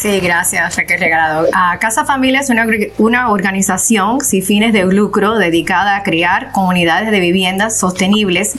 Sí, gracias, Raquel Regalado. Ah, Casa Familia es una, una, organización sin fines de lucro dedicada a crear comunidades de viviendas sostenibles,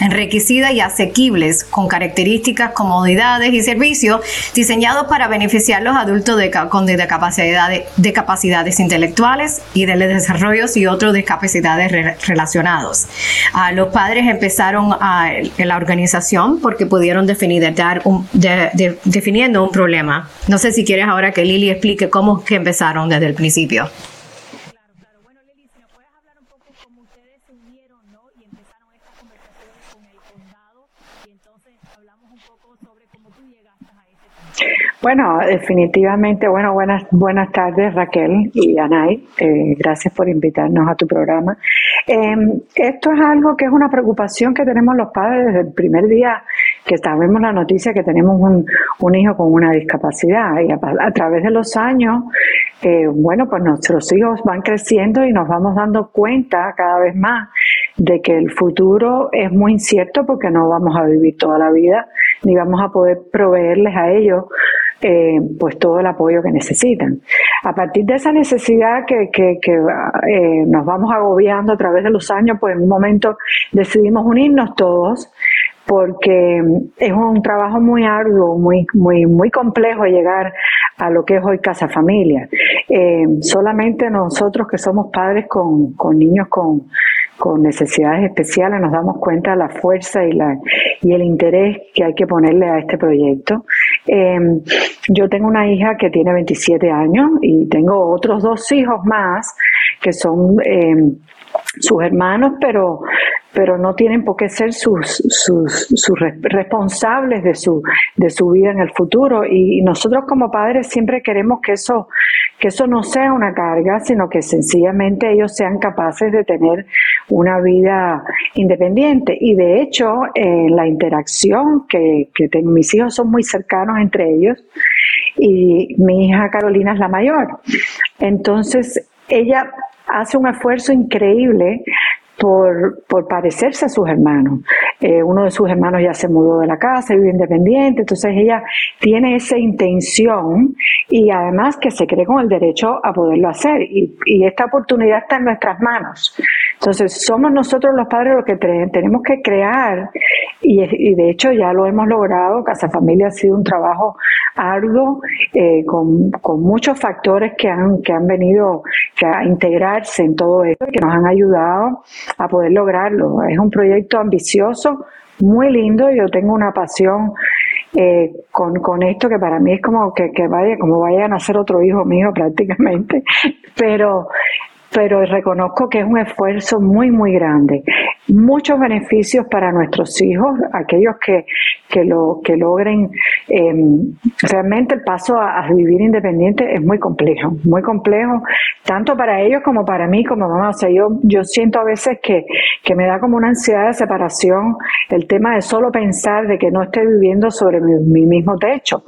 enriquecidas y asequibles, con características, comodidades y servicios diseñados para beneficiar a los adultos de, con discapacidades, de capacidades intelectuales y de desarrollos y otros discapacidades relacionados. Ah, los padres empezaron a, en la organización porque pudieron definir, dar un, definiendo un problema. No sé si quieres ahora que Lili explique cómo que empezaron desde el principio. Claro, claro. Bueno, Lili, si nos puedes hablar un poco cómo ustedes se unieron, ¿no? Y empezaron estas conversaciones con el condado y entonces hablamos un poco sobre cómo tú llegaste a ese Bueno, definitivamente, bueno, buenas, buenas tardes Raquel y Anay, eh, gracias por invitarnos a tu programa. Eh, esto es algo que es una preocupación que tenemos los padres desde el primer día que sabemos la noticia que tenemos un, un hijo con una discapacidad y a, través de los años, eh, bueno, pues nuestros hijos van creciendo y nos vamos dando cuenta cada vez más de que el futuro es muy incierto porque no vamos a vivir toda la vida ni vamos a poder proveerles a ellos eh, pues todo el apoyo que necesitan. A partir de esa necesidad que, que, eh, nos vamos agobiando a través de los años, pues en un momento decidimos unirnos todos porque es un trabajo muy arduo, muy, muy, muy complejo llegar a lo que es hoy Casa Familia. Eh, solamente nosotros que somos padres con, con niños con, con necesidades especiales nos damos cuenta de la fuerza y, la, y el interés que hay que ponerle a este proyecto. Eh, yo tengo una hija que tiene 27 años y tengo otros dos hijos más que son eh, sus hermanos, pero pero no tienen por qué ser sus, sus, sus responsables de su, de su vida en el futuro. Y, nosotros como padres siempre queremos que eso, que eso no sea una carga, sino que sencillamente ellos sean capaces de tener una vida independiente. Y de hecho, eh, la interacción que, que tengo, mis hijos son muy cercanos entre ellos y mi hija Carolina es la mayor. Entonces, ella hace un esfuerzo increíble por, por parecerse a sus hermanos. Eh, uno de sus hermanos ya se mudó de la casa, vive independiente, entonces ella tiene esa intención y además que se cree con el derecho a poderlo hacer y, y esta oportunidad está en nuestras manos. Entonces somos nosotros los padres los que tenemos que crear y, y, de hecho ya lo hemos logrado. Casa Familia ha sido un trabajo arduo eh, con, con, muchos factores que han, que han venido a integrarse en todo esto y que nos han ayudado a poder lograrlo. Es un proyecto ambicioso, muy lindo. Yo tengo una pasión eh, con, con esto que para mí es como que, que vaya, como vayan a ser otro hijo mío prácticamente. Pero pero reconozco que es un esfuerzo muy, muy grande. Muchos beneficios para nuestros hijos, aquellos que, que, lo, que logren. Em, realmente el paso a, vivir independiente es muy complejo, muy complejo, tanto para ellos como para mí como mamá. O sea, yo, yo siento a veces que, que me da como una ansiedad de separación el tema de solo pensar de que no esté viviendo sobre mi mismo techo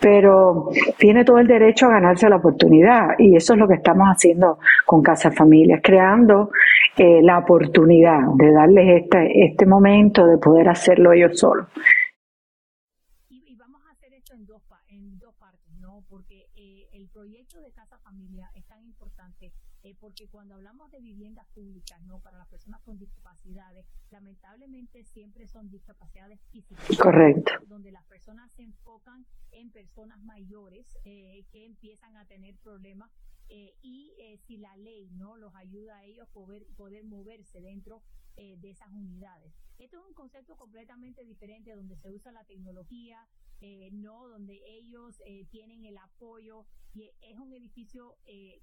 pero tiene todo el derecho a ganarse la oportunidad y eso es lo que estamos haciendo con Casa Familias, creando eh, la oportunidad de darles este, este momento de poder hacerlo ellos solos. Y, vamos a hacer esto en dos, en dos partes, ¿no? Porque eh, el proyecto de Casa Familia es tan importante eh, porque cuando hablamos de viviendas públicas, ¿no? Para las personas con discapacidades, siempre son discapacidades físicas. Correcto. Donde las personas se enfocan en personas mayores eh, que empiezan a tener problemas eh, y eh, si la ley no los ayuda a ellos poder poder moverse dentro de esas unidades. Esto es un concepto completamente diferente donde se usa la tecnología, no donde ellos tienen el apoyo y es un edificio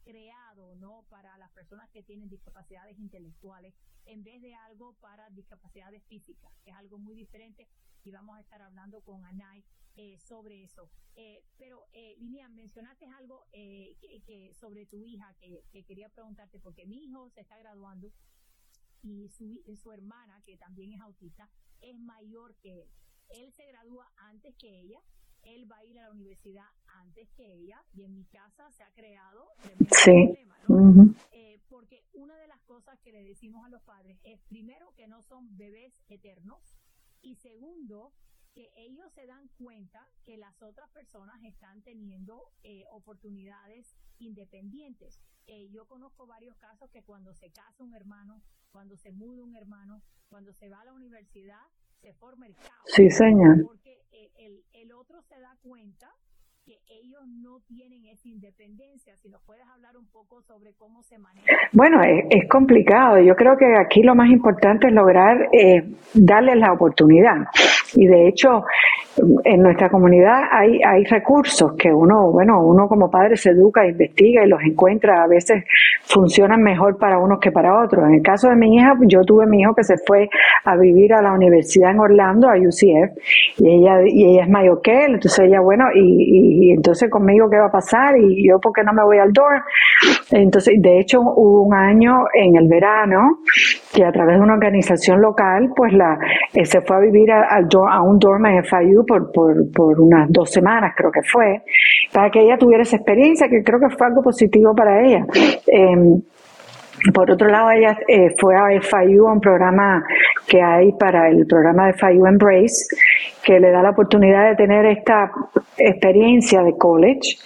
creado no para las personas que tienen discapacidades intelectuales en vez de algo para discapacidades físicas, que es algo muy diferente y vamos a estar hablando con Anay eh, sobre eso. Eh, pero, eh, Lilian, mencionaste algo eh, que, sobre tu hija que, quería preguntarte, porque mi hijo se está graduando y su, su hermana, que también es autista, es mayor que él. Él se gradúa antes que ella, él va a ir a la universidad antes que ella y en mi casa se ha creado sí. problema, ¿no? porque una de las cosas que le decimos a los padres es primero que no son bebés eternos y segundo que ellos se dan cuenta que las otras personas están teniendo eh, oportunidades independientes. Eh, yo conozco varios casos que cuando se casa un hermano, cuando se muda un hermano, cuando se va a la universidad, se forma el caos. Sí, señor. Porque eh, el, el otro se da cuenta que ellos no tienen esa independencia. Si nos puedes hablar un poco sobre cómo se maneja. Bueno, es, complicado. Yo creo que aquí lo más importante es lograr eh, darles la oportunidad. Y de hecho, en nuestra comunidad hay, hay recursos que uno, bueno, uno como padre se educa, investiga y los encuentra. A veces funcionan mejor para unos que para otros. En el caso de mi hija, yo tuve mi hijo que se fue a vivir a la universidad en Orlando, a UCF, y ella, y ella es mayor que él, entonces ella, bueno, y, y entonces conmigo qué va a pasar, y yo por qué no me voy al dorm. Entonces, de hecho, hubo un año en el verano que a través de una organización local, pues la, eh, se fue a vivir a, a un dorm en FIU por, por, por unas dos semanas, creo que fue, para que ella tuviera esa experiencia, que creo que fue algo positivo para ella. Em, por otro lado, ella eh, fue a FIU, a un programa que hay para el programa de FIU Embrace, que le da la oportunidad de tener esta experiencia de college,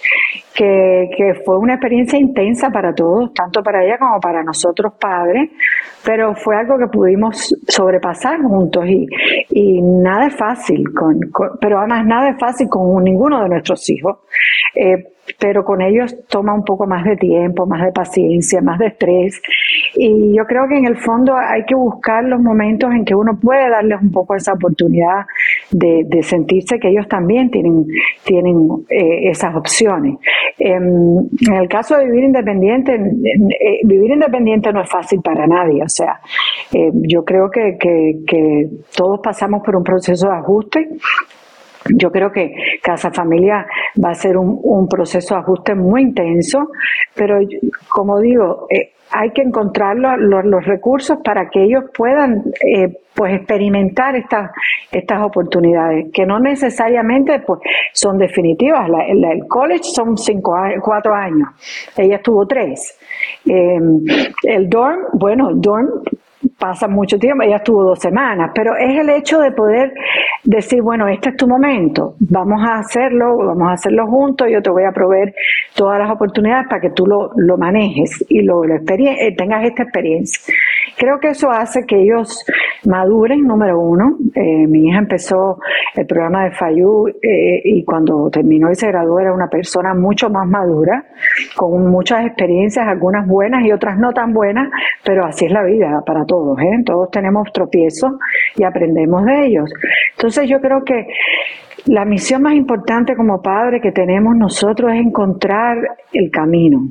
que, fue una experiencia intensa para todos, tanto para ella como para nosotros padres, pero fue algo que pudimos sobrepasar juntos y, y nada es fácil, con, pero además nada es fácil con ninguno de nuestros hijos. Eh, pero con ellos toma un poco más de tiempo, más de paciencia, más de estrés. Y yo creo que en el fondo hay que buscar los momentos en que uno puede darles un poco esa oportunidad de, de sentirse que ellos también tienen, tienen eh, esas opciones. Em, en el caso de vivir independiente, eh, vivir independiente no es fácil para nadie. O sea, eh, yo creo que, que, que todos pasamos por un proceso de ajuste yo creo que Casa Familia va a ser un, proceso de ajuste muy intenso, pero como digo, eh, hay que encontrar los, recursos para que ellos puedan eh, pues experimentar estas estas oportunidades que no necesariamente pues son definitivas. El college son cinco cuatro años. Ella estuvo tres. Eh, el dorm bueno el dorm pasa mucho tiempo, ella estuvo dos semanas, pero es el hecho de poder decir, bueno, este es tu momento, vamos a hacerlo, vamos a hacerlo juntos, yo te voy a proveer todas las oportunidades para que tú lo, lo manejes y lo, lo eh, tengas esta experiencia. Creo que eso hace que ellos maduren, número uno. Eh, mi hija empezó el programa de FAYU eh, y cuando terminó y se graduó era una persona mucho más madura, con muchas experiencias, algunas buenas y otras no tan buenas, pero así es la vida para todos. ¿eh? Todos tenemos tropiezos y aprendemos de ellos. Entonces yo creo que la misión más importante como padre que tenemos nosotros es encontrar el camino.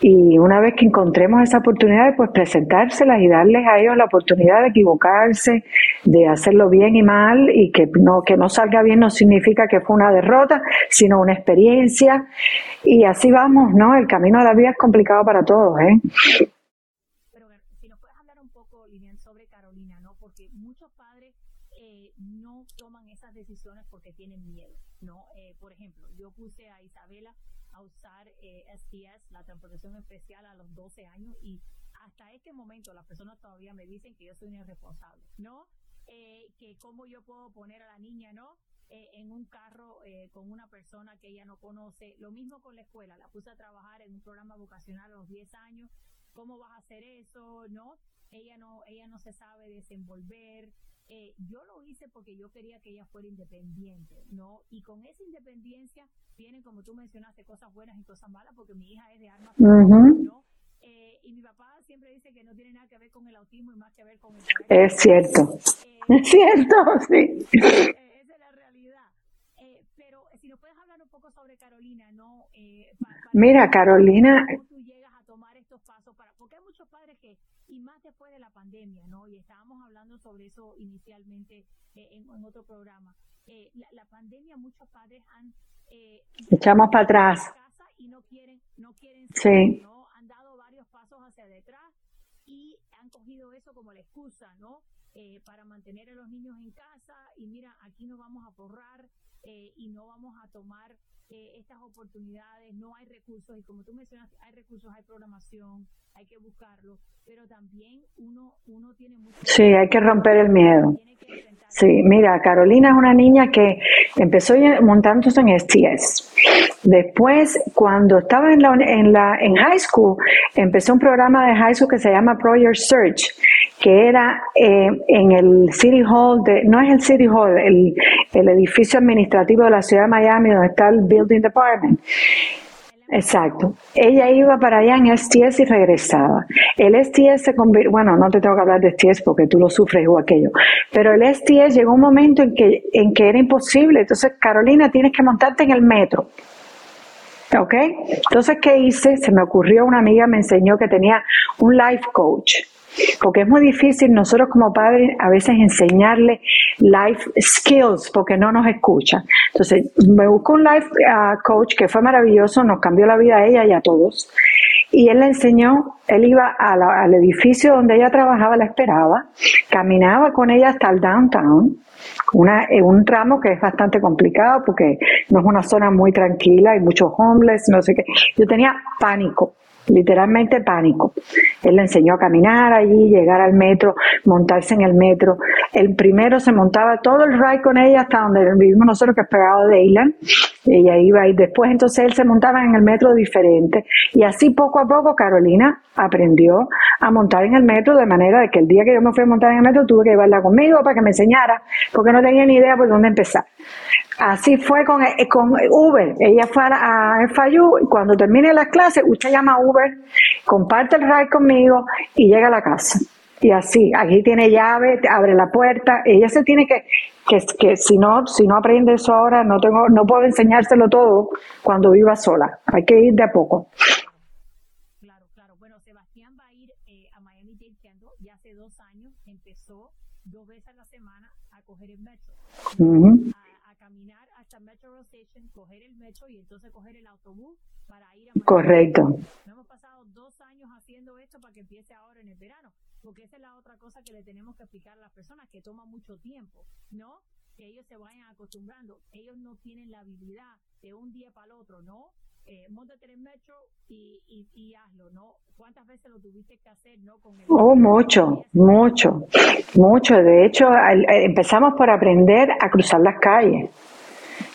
Y una vez que encontremos esa oportunidad, pues presentárselas y darles a ellos la oportunidad de equivocarse, de hacerlo bien y mal y que no, que no salga bien no significa que fue una derrota, sino una experiencia y así vamos, ¿no? El camino de la vida es complicado para todos, ¿eh? Pero si nos puedes hablar un poco, Lilian, sobre Carolina, ¿no? Porque muchos padres eh, no toman esas decisiones porque tienen miedo, ¿no? Eh, por ejemplo, yo puse a Isabela a usar eh, STS, la transportación especial, a los 12 años y hasta este momento las personas todavía me dicen que yo soy una irresponsable, ¿no? Eh, que cómo yo puedo poner a la niña, ¿no? Eh, en un carro eh, con una persona que ella no conoce. Lo mismo con la escuela, la puse a trabajar en un programa vocacional a los 10 años. ¿Cómo vas a hacer eso? ¿No? Ella no, ella no se sabe desenvolver. Eh, yo lo hice porque yo quería que ella fuera independiente, ¿no? Y con esa independencia vienen, como tú mencionaste, cosas buenas y cosas malas, porque mi hija es de armas, ¿no? Eh, y mi papá siempre dice que no tiene nada que ver con el autismo y más que ver con el... Es cierto. Eh, Es cierto, sí. eh, esa es la realidad. Pero si nos puedes hablar un poco sobre Carolina, ¿no? Eh, pa- para- Mira, Carolina, ¿Cómo tú llegas a tomar estos pasos para, porque hay muchos padres que, y más después de la pandemia, ¿no? Y estábamos hablando sobre eso inicialmente eh, en, en otro programa. Eh, la, la pandemia, muchos padres han eh, echamos para atrás. y no quieren, no quieren Sí. salir, ¿no? Han dado varios pasos hacia detrás y han cogido eso como la excusa, ¿no? Eh, para mantener a los niños en casa y mira, aquí no vamos a forrar eh, y no vamos a tomar eh, estas oportunidades, no hay recursos y como tú mencionas, hay recursos, hay programación, hay que buscarlo, pero también uno, uno tiene mucho... Sí, hay que romper el miedo. Sí, mira, Carolina es una niña que empezó montándose en STS. Después, cuando estaba en la, en la en high school, empezó un programa de high school que se llama Pro Your Search, que era eh, en el City Hall, de, no es el City Hall, el, el edificio administrativo de la ciudad de Miami donde está el Building Department. Exacto. Ella iba para allá en STS y regresaba. El STS se convirtió, bueno, no te tengo que hablar de STS porque tú lo sufres que yo, pero el STS llegó un momento en que, en que era imposible. Entonces, Carolina, tienes que montarte en el metro. ¿Ok? Entonces, ¿qué hice? Se me ocurrió, una amiga me enseñó que tenía un life coach. Porque es muy difícil nosotros como padres a veces enseñarle life skills porque no nos escuchan. Entonces, me buscó un life ah, coach que fue maravilloso, nos cambió la vida a ella y a todos. Y él le enseñó, él iba al edificio donde ella trabajaba, la esperaba, caminaba con ella hasta el downtown, un tramo que es bastante complicado porque no es una zona muy tranquila, hay muchos homeless, no sé qué. Yo tenía pánico, literalmente pánico. Él le enseñó a caminar allí, llegar al metro, montarse en el metro. El primero se montaba todo el ride con ella hasta donde vivimos nosotros, que es pegado de Island. Ella iba y después entonces él se montaba en el metro diferente. Y así poco a poco Carolina aprendió a montar en el metro de manera de que el día que yo me fui a montar en el metro tuve que llevarla conmigo para que me enseñara, porque no tenía ni idea por dónde empezar. Así fue con, eh, con Uber. Ella fue a, a FIU y cuando termine las clases, usted llama a Uber, comparte el ride conmigo y llega a la casa. Y así, aquí tiene llave, te abre la puerta. Ella se tiene que, que, que si no, si no aprende eso ahora, no tengo, no puedo enseñárselo todo cuando viva sola. Hay que ir de a poco. Claro, claro. Bueno, Sebastián va a ir eh, a Miami Dade Kendall y hace dos años empezó dos veces a la semana a coger el Ujú. a, a caminar hasta Metro Station, coger el metro y entonces coger el autobús para ir a Miami. Correcto. No hemos pasado dos años haciendo esto para que empiece ahora en el verano, porque esa es la otra cosa que le tenemos que explicar a las personas, que toma mucho tiempo, ¿no? Que ellos se vayan acostumbrando. Ellos no tienen la habilidad de un día para el otro, ¿no? Eh, móntate en el metro y, y, y hazlo, ¿no? ¿Cuántas veces lo tuviste que hacer, no? Con el Oh, mucho, mucho, mucho. De hecho, al- eh, empezamos por aprender a cruzar las calles,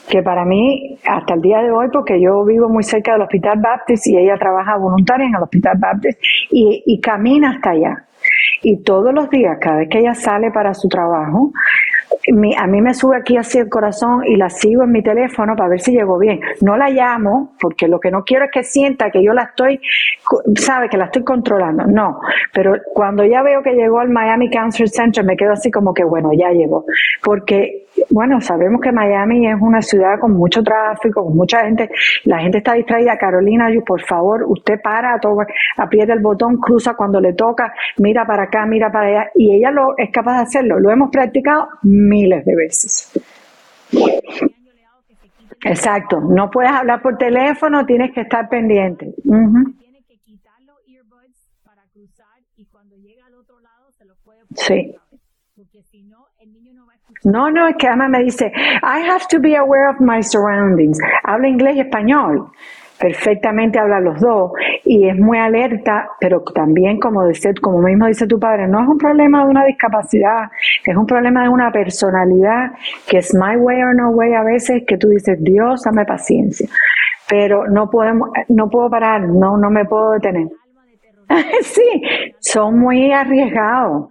que para mí, hasta el día de hoy, porque yo vivo muy cerca del Hospital Baptist y ella trabaja voluntaria en el Hospital Baptist y, y camina hasta allá. Y todos los días, cada vez que ella sale para su trabajo, a mí me sube aquí así el corazón y la sigo en mi teléfono para ver si llegó bien. No la llamo porque lo que no quiero es que sienta que yo la estoy, sabe, que la estoy controlando. No, pero cuando ya veo que llegó al Miami Cancer Center me quedo así como que bueno, ya llegó. Porque, bueno, sabemos que Miami es una ciudad con mucho tráfico, con mucha gente. La gente está distraída. Carolina, yo, por favor, usted para, aprieta el botón, cruza cuando le toca, mira para acá, mira para allá. Y ella lo es capaz de hacerlo. Lo hemos practicado miles de veces. Exacto, no puedes hablar por teléfono, tienes que estar pendiente. Sí. No, no es que además me dice, I have to be aware of my surroundings. Habla inglés y español perfectamente habla los dos y es muy alerta, pero también como dice, como mismo dice tu padre, no es un problema de una discapacidad, es un problema de una personalidad que es my way or no way a veces que tú dices, Dios, dame paciencia, pero no podemos, no puedo parar, no, no me puedo detener. sí, son muy arriesgados.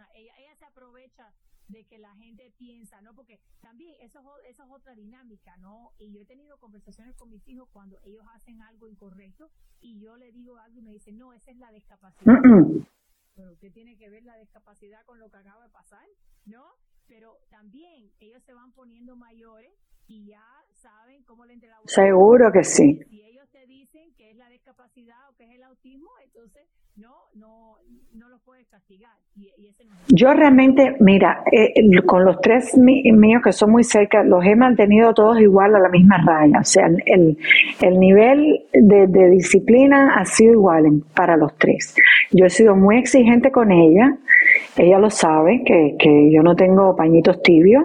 y yo he tenido conversaciones con mis hijos cuando ellos hacen algo incorrecto y yo le digo algo y me dicen, no, esa es la discapacidad. Pero usted tiene que ver la discapacidad con lo que acaba de pasar, ¿no? Pero también ellos se van poniendo mayores y ya saben cómo le Seguro que sí. Dicen que es la discapacidad o que es el autismo, entonces no, no, no los puedes castigar. Y, ese no Yo realmente, mira, eh, con los tres míos que son muy cerca, los he mantenido todos igual a la misma raya. O sea, el, el nivel de, de disciplina ha sido igual para los tres. Yo he sido muy exigente con ella. Ella lo sabe, que, que yo no tengo pañitos tibios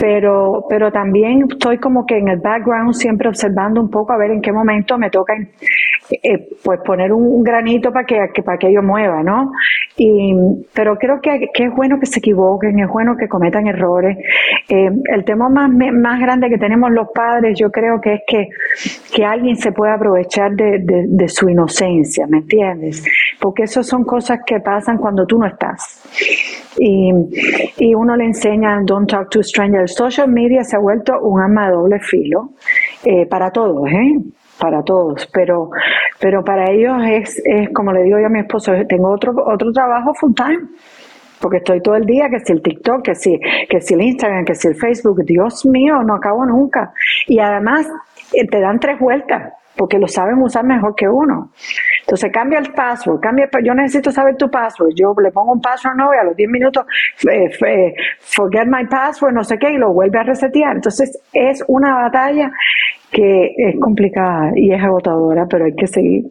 pero, pero también estoy como que en el background siempre observando un poco a ver en qué momento me toca eh, pues poner un, granito para que, para que ello mueva, ¿no? Y, pero creo que, que, es bueno que se equivoquen, es bueno que cometan errores. Eh, el tema más, más grande que tenemos los padres, yo creo que es que, que alguien se pueda aprovechar de, de, de su inocencia, ¿me entiendes? Porque eso son cosas que pasan cuando tú no estás. Y, y uno le enseña don't talk to strangers. Social media se ha vuelto un arma de doble filo eh, para todos, ¿eh? Para todos, pero, pero para ellos es, es, como le digo yo a mi esposo, tengo otro, otro trabajo full time porque estoy todo el día, que si el TikTok, que si, que si el Instagram, que si el Facebook, Dios mío, no acabo nunca. Y además eh, te dan tres vueltas, porque lo saben usar mejor que uno. Entonces cambia el password, cambia, yo necesito saber tu password, yo le pongo un password nuevo y a los 10 minutos eh, forget my password, no sé qué, y lo vuelve a resetear. Entonces es una batalla que es complicada y es agotadora, pero hay que seguir,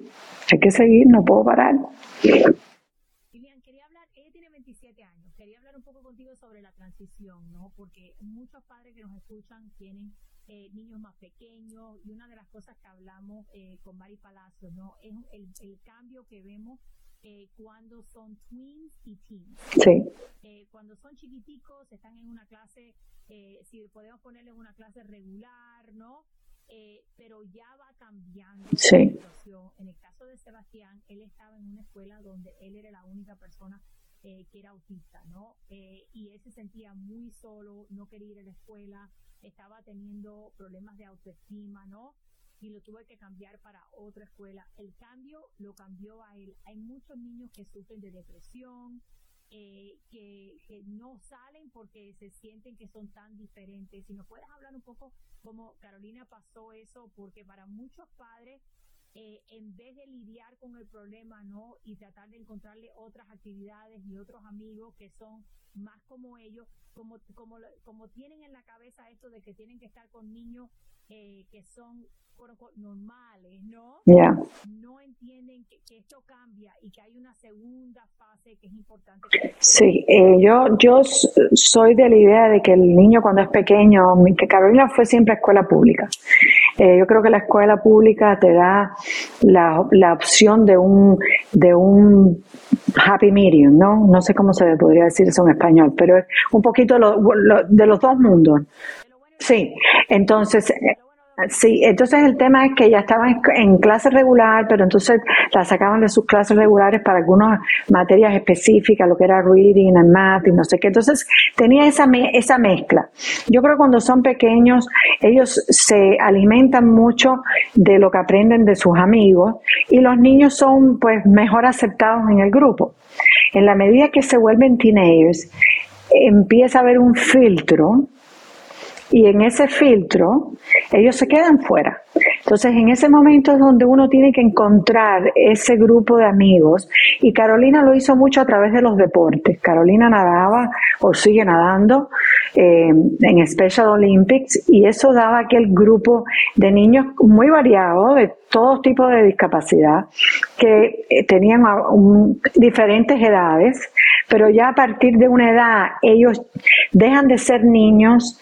hay que seguir, no puedo parar. Lilian, quería hablar, ella tiene 27 años, quería hablar un poco contigo sobre la transición, ¿no? Porque muchos padres que nos escuchan tienen eh, niños más pequeños y una de las cosas que hablamos eh, con Mari Palacio, ¿no? Es el, el cambio que vemos eh, cuando son twins y teens. Sí. Eh, cuando son chiquiticos, están en una clase, eh, si podemos ponerle una clase regular, ¿no? Eh, pero ya va cambiando sí. la situación. En el caso de Sebastián, él estaba en una escuela donde él era la única persona eh, que era autista, ¿no? Eh, y él se sentía muy solo, no quería ir a la escuela, estaba teniendo problemas de autoestima, ¿no? Y lo tuve que cambiar para otra escuela. El cambio lo cambió a él. Hay muchos niños que sufren de depresión, eh, que, que, no salen porque se sienten que son tan diferentes. Si nos puedes hablar un poco cómo Carolina pasó eso, porque para muchos padres eh, en vez de lidiar con el problema, ¿no? Y tratar de encontrarle otras actividades y otros amigos que son más como ellos, como, como, como tienen en la cabeza esto de que tienen que estar con niños eh, que son normales, ¿no? Yeah. No entienden que, que, esto cambia y que hay una segunda fase que es importante. Sí, eh, yo, yo soy de la idea de que el niño cuando es pequeño, que Carolina fue siempre a escuela pública. Eh, yo creo que la escuela pública te da la, la opción de un, de un happy medium, ¿no? No sé cómo se podría decir eso en español, pero es un poquito lo, de los dos mundos. Sí, entonces Sí, entonces el tema es que ella estaba en, clase regular, pero entonces la sacaban de sus clases regulares para algunas materias específicas, lo que era reading and math y no sé qué. Entonces tenía esa, esa mezcla. Yo creo que cuando son pequeños, ellos se alimentan mucho de lo que aprenden de sus amigos y los niños son pues mejor aceptados en el grupo. En la medida que se vuelven teenagers, empieza a haber un filtro y en ese filtro ellos se quedan fuera. Entonces, en ese momento es donde uno tiene que encontrar ese grupo de amigos y Carolina lo hizo mucho a través de los deportes. Carolina nadaba o sigue nadando eh, en Special Olympics y eso daba aquel grupo de niños muy variado, de todos tipos de discapacidad, que eh, tenían diferentes edades, pero ya a partir de una edad ellos dejan de ser niños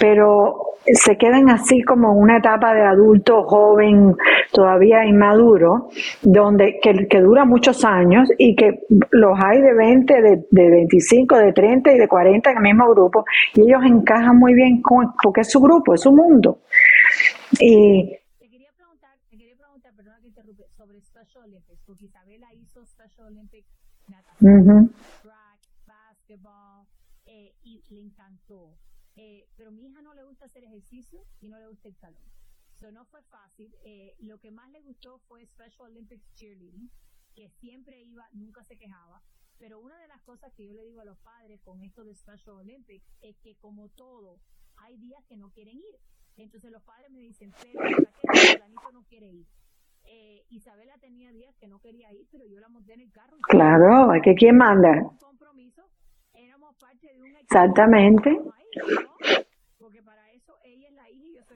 pero se quedan así como una etapa de adulto joven, todavía inmaduro, donde que, que, dura muchos años y que los hay de 20, de, de 25, de 30 y de 40 en el mismo grupo y ellos encajan muy bien con, porque es su grupo, es su mundo. Y te quería preguntar, te quería preguntar, perdona que interrumpe, sobre Special Olympics, porque Isabela hizo Special Olympics natación, track, basketball, eh, y le encantó. Eh, pero a mi hija no le gusta hacer ejercicio y no le gusta el salón. Eso no fue fácil. Eh, lo que más le gustó fue Special Olympics Cheerleading, que siempre iba, nunca se quejaba. Pero una de las cosas que yo le digo a los padres con esto de Special Olympics es que como todo, hay días que no quieren ir. Entonces los padres me dicen, pero Planito no quiere ir? Eh, Isabela tenía días que no quería ir, pero yo la monté en el carro. Claro, ¿a que quién manda? Compromiso, éramos parte de un Exactamente.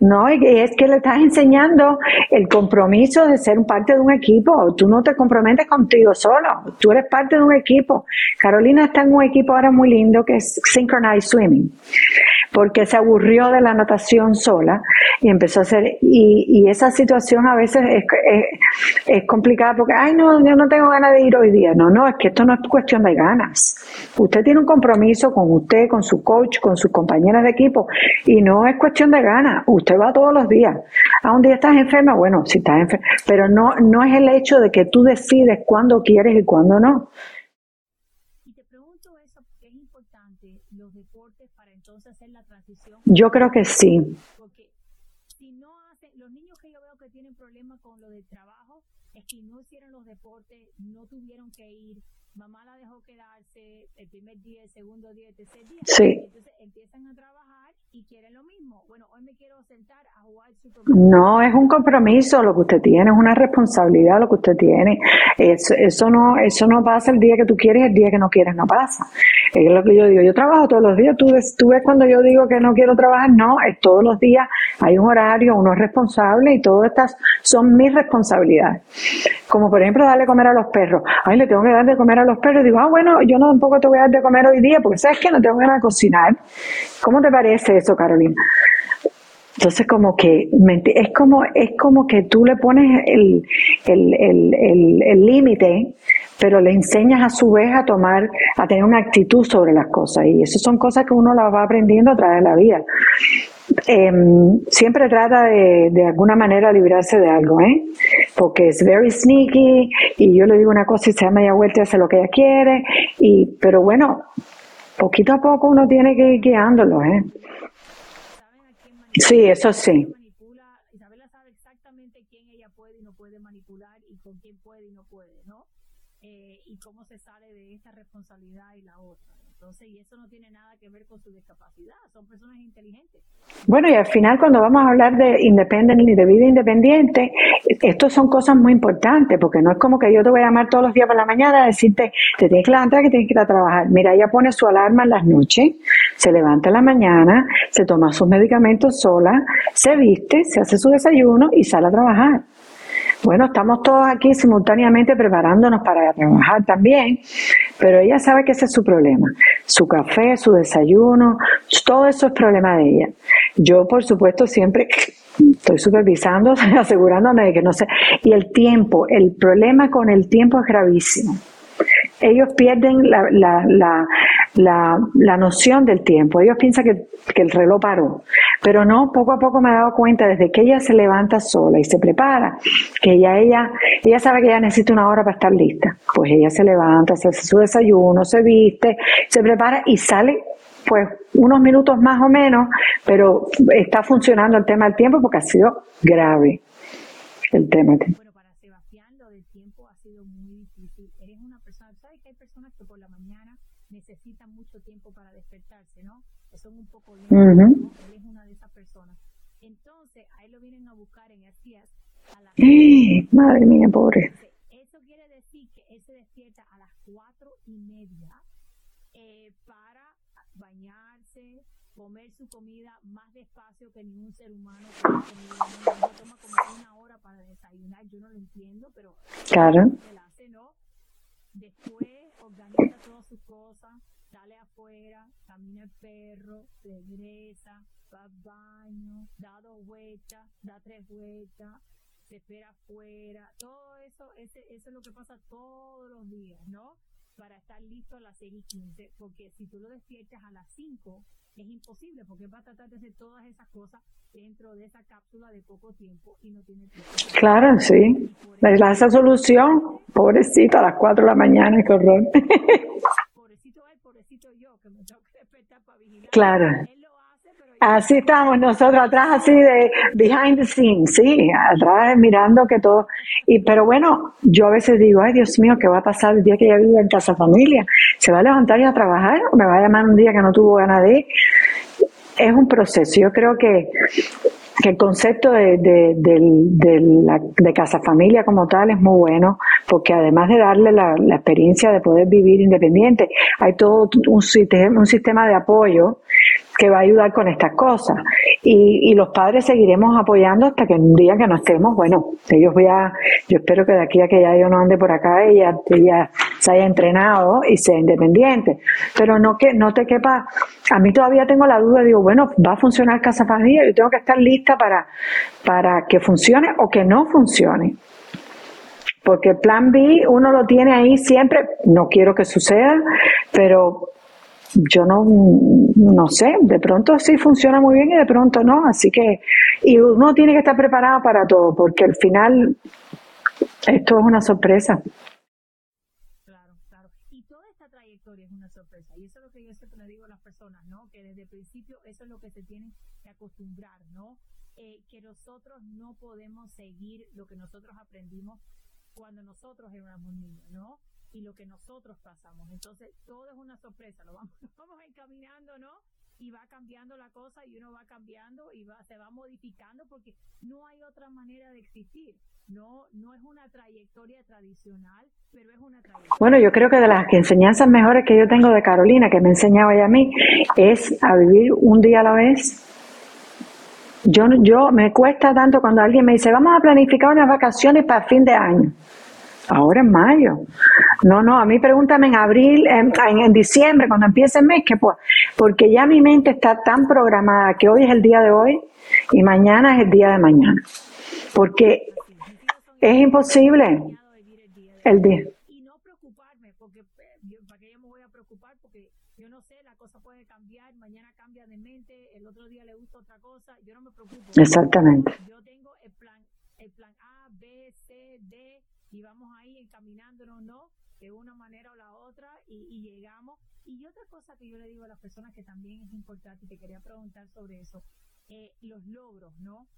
No, es que le estás enseñando el compromiso de ser parte de un equipo. Tú no te comprometes contigo solo, tú eres parte de un equipo. Carolina está en un equipo ahora muy lindo que es Synchronized Swimming porque se aburrió de la natación sola y empezó a hacer, y, y esa situación a veces es, es, complicada porque, ay, no, yo no tengo ganas de ir hoy día. No, no, es que esto no es cuestión de ganas. Usted tiene un compromiso con usted, con su coach, con sus compañeras de equipo y no es cuestión de ganas. Usted va todos los días. A un día estás enferma, bueno, si estás enferma, pero no, no es el hecho de que tú decides cuándo quieres y cuándo no. hacer la transición? Yo creo que sí. Porque si no hacen, los niños que yo veo que tienen problemas con lo del trabajo, es que no hicieron los deportes, no tuvieron que ir, mamá la dejó quedarse el primer día, el segundo día, el tercer día. Sí. Entonces empiezan a trabajar y quieren lo mismo. Bueno, hoy me quiero sentar a jugar No, es un compromiso lo que usted tiene, es una responsabilidad lo que usted tiene. Eso, eso no eso no pasa el día que tú quieres, el día que no quieres no pasa. Es lo que yo digo, yo trabajo todos los días, tú ves, tú ves cuando yo digo que no quiero trabajar, no, es todos los días, hay un horario, uno es responsable y todas estas son mis responsabilidades. Como por ejemplo darle comer a los perros. Ay, le tengo que dar de comer a los perros. Digo, ah, bueno, yo no tampoco te voy a dar de comer hoy día porque sabes que no tengo ganas de cocinar. ¿Cómo te parece eso, Carolina? Entonces como que es como es como que tú le pones el el límite, pero le enseñas a su vez a tomar, a tener una actitud sobre las cosas y eso son cosas que uno las va aprendiendo a través de la vida. Em, siempre trata de, de alguna manera librarse de algo, ¿eh? Porque es very sneaky y yo le digo una cosa y se da media vuelta y hace lo que ella quiere y, pero bueno, poquito a poco uno tiene que ir guiándolo, ¿eh? Sí, eso sí. Isabela sabe exactamente quién ella puede y no puede manipular y con quién puede y no puede, ¿no? Eh, y cómo se sale de esta responsabilidad y la otra. Y eso no tiene nada que ver con su discapacidad, son personas inteligentes. Bueno, y al final cuando vamos a hablar de independiente y de vida independiente, esto son cosas muy importantes, porque no es como que yo te voy a llamar todos los días por la mañana a decirte, te tienes que levantar, que tienes que ir a trabajar. Mira, ella pone su alarma en las noches, se levanta en la mañana, se toma sus medicamentos sola, se viste, se hace su desayuno y sale a trabajar. Bueno, estamos todos aquí simultáneamente preparándonos para trabajar también, pero ella sabe que ese es su problema. Su café, su desayuno, todo eso es problema de ella. Yo, por supuesto, siempre estoy supervisando, asegurándome de que no sé. Y el tiempo, el problema con el tiempo es gravísimo. ellos pierden la, la, la, la, noción del tiempo. Ellos piensan que, que, el reloj paró. Pero no, poco a poco me he dado cuenta, desde que ella se levanta sola y se prepara, que ya ella, ella sabe que ella necesita una hora para estar lista. Pues ella se levanta, se hace su desayuno, se viste, se prepara y sale pues unos minutos más o menos, pero está funcionando el tema del tiempo porque ha sido grave el tema. Bueno, para Sebastián lo del tiempo ha sido muy difícil. Eres una persona, ¿sabes que hay personas que por la mañana necesitan mucho tiempo para despertarse, ¿no? Que son un poco lentos, uh -huh. ¿no? Él es una de esas personas. Entonces, ahí lo vienen a buscar en días a las ¡Eh! Madre mía, pobre. Eso quiere decir que él se despierta a las cuatro y media eh, para bañarse, comer su comida más despacio que ningún ser humano. Que toma como una hora para desayunar, yo no lo entiendo, pero claro. hace, ¿no? Después cosas, sale afuera, camina el perro, regresa, va al baño, da dos vueltas, da tres vueltas, se espera afuera, todo eso, ese, eso es lo que pasa todos los días, ¿no? Para estar listo a las 6 y 15, porque si tú lo despiertas a las 5, es imposible, porque va a tratar de hacer todas esas cosas dentro de esa cápsula de poco tiempo y no tiene tiempo. Claro, sí. Esa solución, pobrecito, a las 4 de la mañana, qué horror. Pobrecito él, pobrecito yo, que me tengo que despertar para vigilar. Claro. Él lo hace, pero yo Así estamos nosotros atrás, así de behind the scenes, sí, atrás mirando que todo. Y pero bueno, yo a veces digo, ay Dios mío, ¿qué va a pasar el día que ella viva en casa familia? ¿Se va a levantar y a trabajar? ¿O me va a llamar un día que no tuvo ganas de ir? Es un proceso. Yo creo que, que el concepto de, de, de, la, de casa familia como tal es muy bueno, porque además de darle la, la experiencia de poder vivir independiente, hay todo un sistema, un sistema de apoyo que va a ayudar con estas cosas. Y, y los padres seguiremos apoyando hasta que un día que no estemos, bueno, ellos voy a, yo espero que de aquí a que ya yo no ande por acá, ella, ella se haya entrenado y sea independiente. Pero no que, no te quepa, a mí todavía tengo la duda, digo, bueno, va a funcionar Casa Familia, yo tengo que estar lista para, para que funcione o que no funcione. Porque el plan B uno lo tiene ahí siempre, no quiero que suceda, pero yo no, no sé, de pronto sí funciona muy bien y de pronto no, así que, y uno tiene que estar preparado para todo, porque al final esto es una sorpresa. Claro, claro. Y toda esta trayectoria es una sorpresa. Y eso es lo que yo siempre le digo a las personas, ¿no? Que desde el principio eso es lo que se tienen que acostumbrar, ¿no? Eh, que nosotros no podemos seguir lo que nosotros aprendimos cuando nosotros éramos niños, ¿no? Y lo que nosotros pasamos. Entonces, todo es una sorpresa, lo vamos, vamos encaminando, ¿no? Y va cambiando la cosa y uno va cambiando y va, se va modificando porque no hay otra manera de existir. No, no es una trayectoria tradicional, pero es una trayectoria. Bueno, yo creo que de las enseñanzas mejores que yo tengo de Carolina, que me enseñaba ella a mí, es a vivir un día a la vez. Yo, yo me cuesta tanto cuando alguien me dice, vamos a planificar unas vacaciones para fin de año. Ahora en mayo. No, no, a mí pregúntame en abril, en, en, en, diciembre, cuando empiece el mes, que pues, porque ya mi mente está tan programada que hoy es el día de hoy y mañana es el día de mañana. Porque es imposible el día. Y no preocuparme, porque yo, para que yo me voy a preocupar, porque yo no sé, la cosa puede cambiar, mañana cambia de mente, el otro día le gusta otra cosa, yo no me preocupo. Exactamente. Yo tengo el plan, el plan A, B, C, D, y vamos ahí encaminándonos, ¿no? De una manera o la otra y, y, llegamos. Y otra cosa que yo le digo a las personas que también es importante y te quería preguntar sobre eso, eh, los logros, ¿no?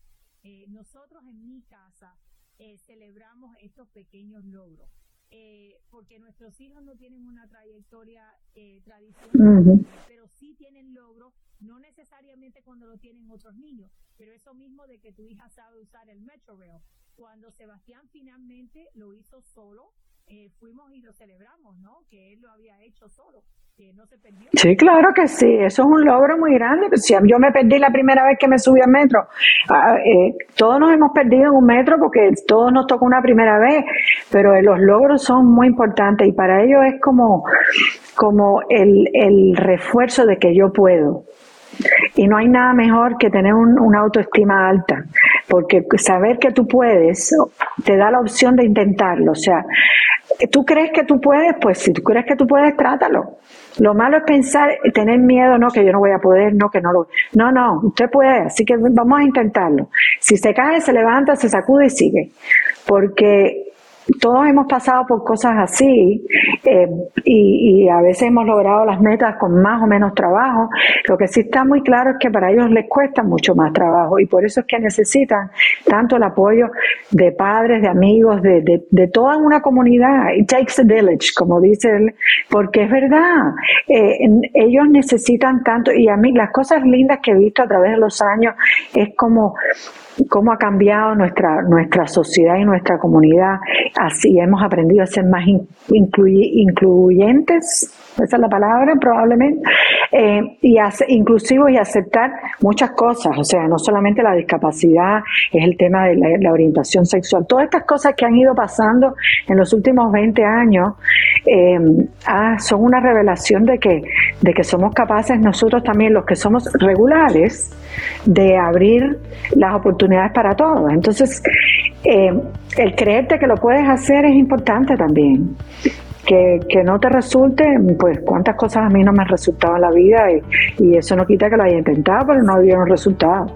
Eh, nosotros en mi casa eh, celebramos estos pequeños logros. Eh, porque nuestros hijos no tienen una trayectoria eh, tradicional, uh -huh. pero sí tienen logros, no necesariamente cuando lo tienen otros niños, pero eso mismo de que tu hija sabe usar el Metrorail. Cuando Sebastián finalmente lo hizo solo, eh, fuimos y lo celebramos, ¿no? Que él lo había hecho solo, que no se perdió. Sí, claro que sí, eso es un logro muy grande. Si yo me perdí la primera vez que me subí al metro, ah, eh, todos nos hemos perdido en un metro porque todos nos tocó una primera vez, pero los logros son muy importantes y para ellos es como, como el, el refuerzo de que yo puedo. Y no hay nada mejor que tener un, una autoestima alta, porque saber que tú puedes te da la opción de intentarlo. O sea, tú crees que tú puedes, pues si tú crees que tú puedes, trátalo. Lo malo es pensar, tener miedo, no, que yo no voy a poder, no, que no lo. No, no, usted puede, así que vamos a intentarlo. Si se cae, se levanta, se sacude y sigue. Porque todos hemos pasado por cosas así eh, y, a veces hemos logrado las metas con más o menos trabajo. Lo que sí está muy claro es que para ellos les cuesta mucho más trabajo y por eso es que necesitan tanto el apoyo de padres, de amigos, de, de, toda una comunidad. It takes a village, como dice él, porque es verdad. Eh, ellos necesitan tanto y a mí las cosas lindas que he visto a través de los años es como cómo ha cambiado nuestra, nuestra sociedad y nuestra comunidad. Así hemos aprendido a ser más incluyentes, esa es la palabra probablemente, eh, y inclusivos y aceptar muchas cosas, o sea, no solamente la discapacidad, es el tema de la, orientación sexual, todas estas cosas que han ido pasando en los últimos 20 años eh, ah, son una revelación de que, de que somos capaces nosotros también, los que somos regulares, de abrir las oportunidades para todos. Entonces, eh, el creerte que lo puedes hacer es importante también. Que, que, no te resulte, pues cuántas cosas a mí no me han resultado en la vida y, y eso no quita que lo haya intentado, pero no había un resultado.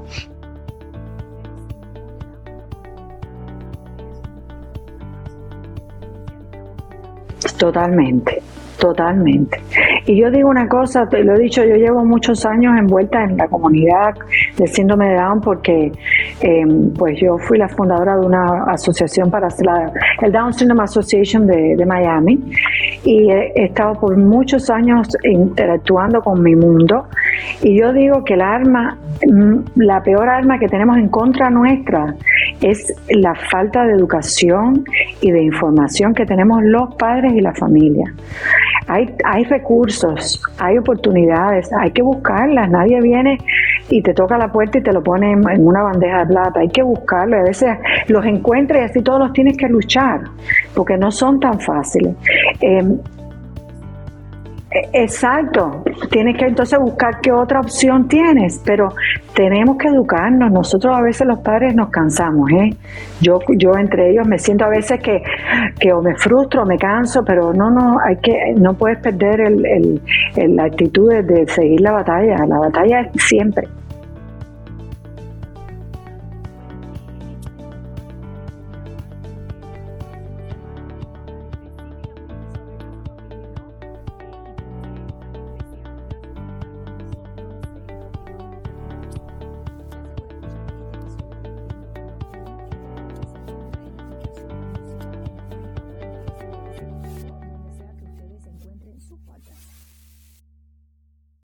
Totalmente. Totalmente. Y yo digo una cosa, te lo he dicho, yo llevo muchos años envuelta en la comunidad de síndrome de Down porque em, pues yo fui la fundadora de una asociación para la, el Down Syndrome Association de, de Miami y he, estado por muchos años interactuando con mi mundo y yo digo que el arma, mm, la peor arma que tenemos en contra nuestra es la falta de educación y de información que tenemos los padres y la familia. Hay, hay recursos, hay oportunidades, hay que buscarlas. Nadie viene y te toca la puerta y te lo pone en, una bandeja de plata. Hay que buscarlo. A veces los encuentras y así todos los tienes que luchar, porque no son tan fáciles. Em, Exacto, tienes que entonces buscar qué otra opción tienes, pero tenemos que educarnos. Nosotros a veces los padres nos cansamos, ¿eh? Yo, yo entre ellos me siento a veces que, que o me frustro o me canso, pero no, no, hay que, no puedes perder el, el, la actitud de seguir la batalla. La batalla es siempre.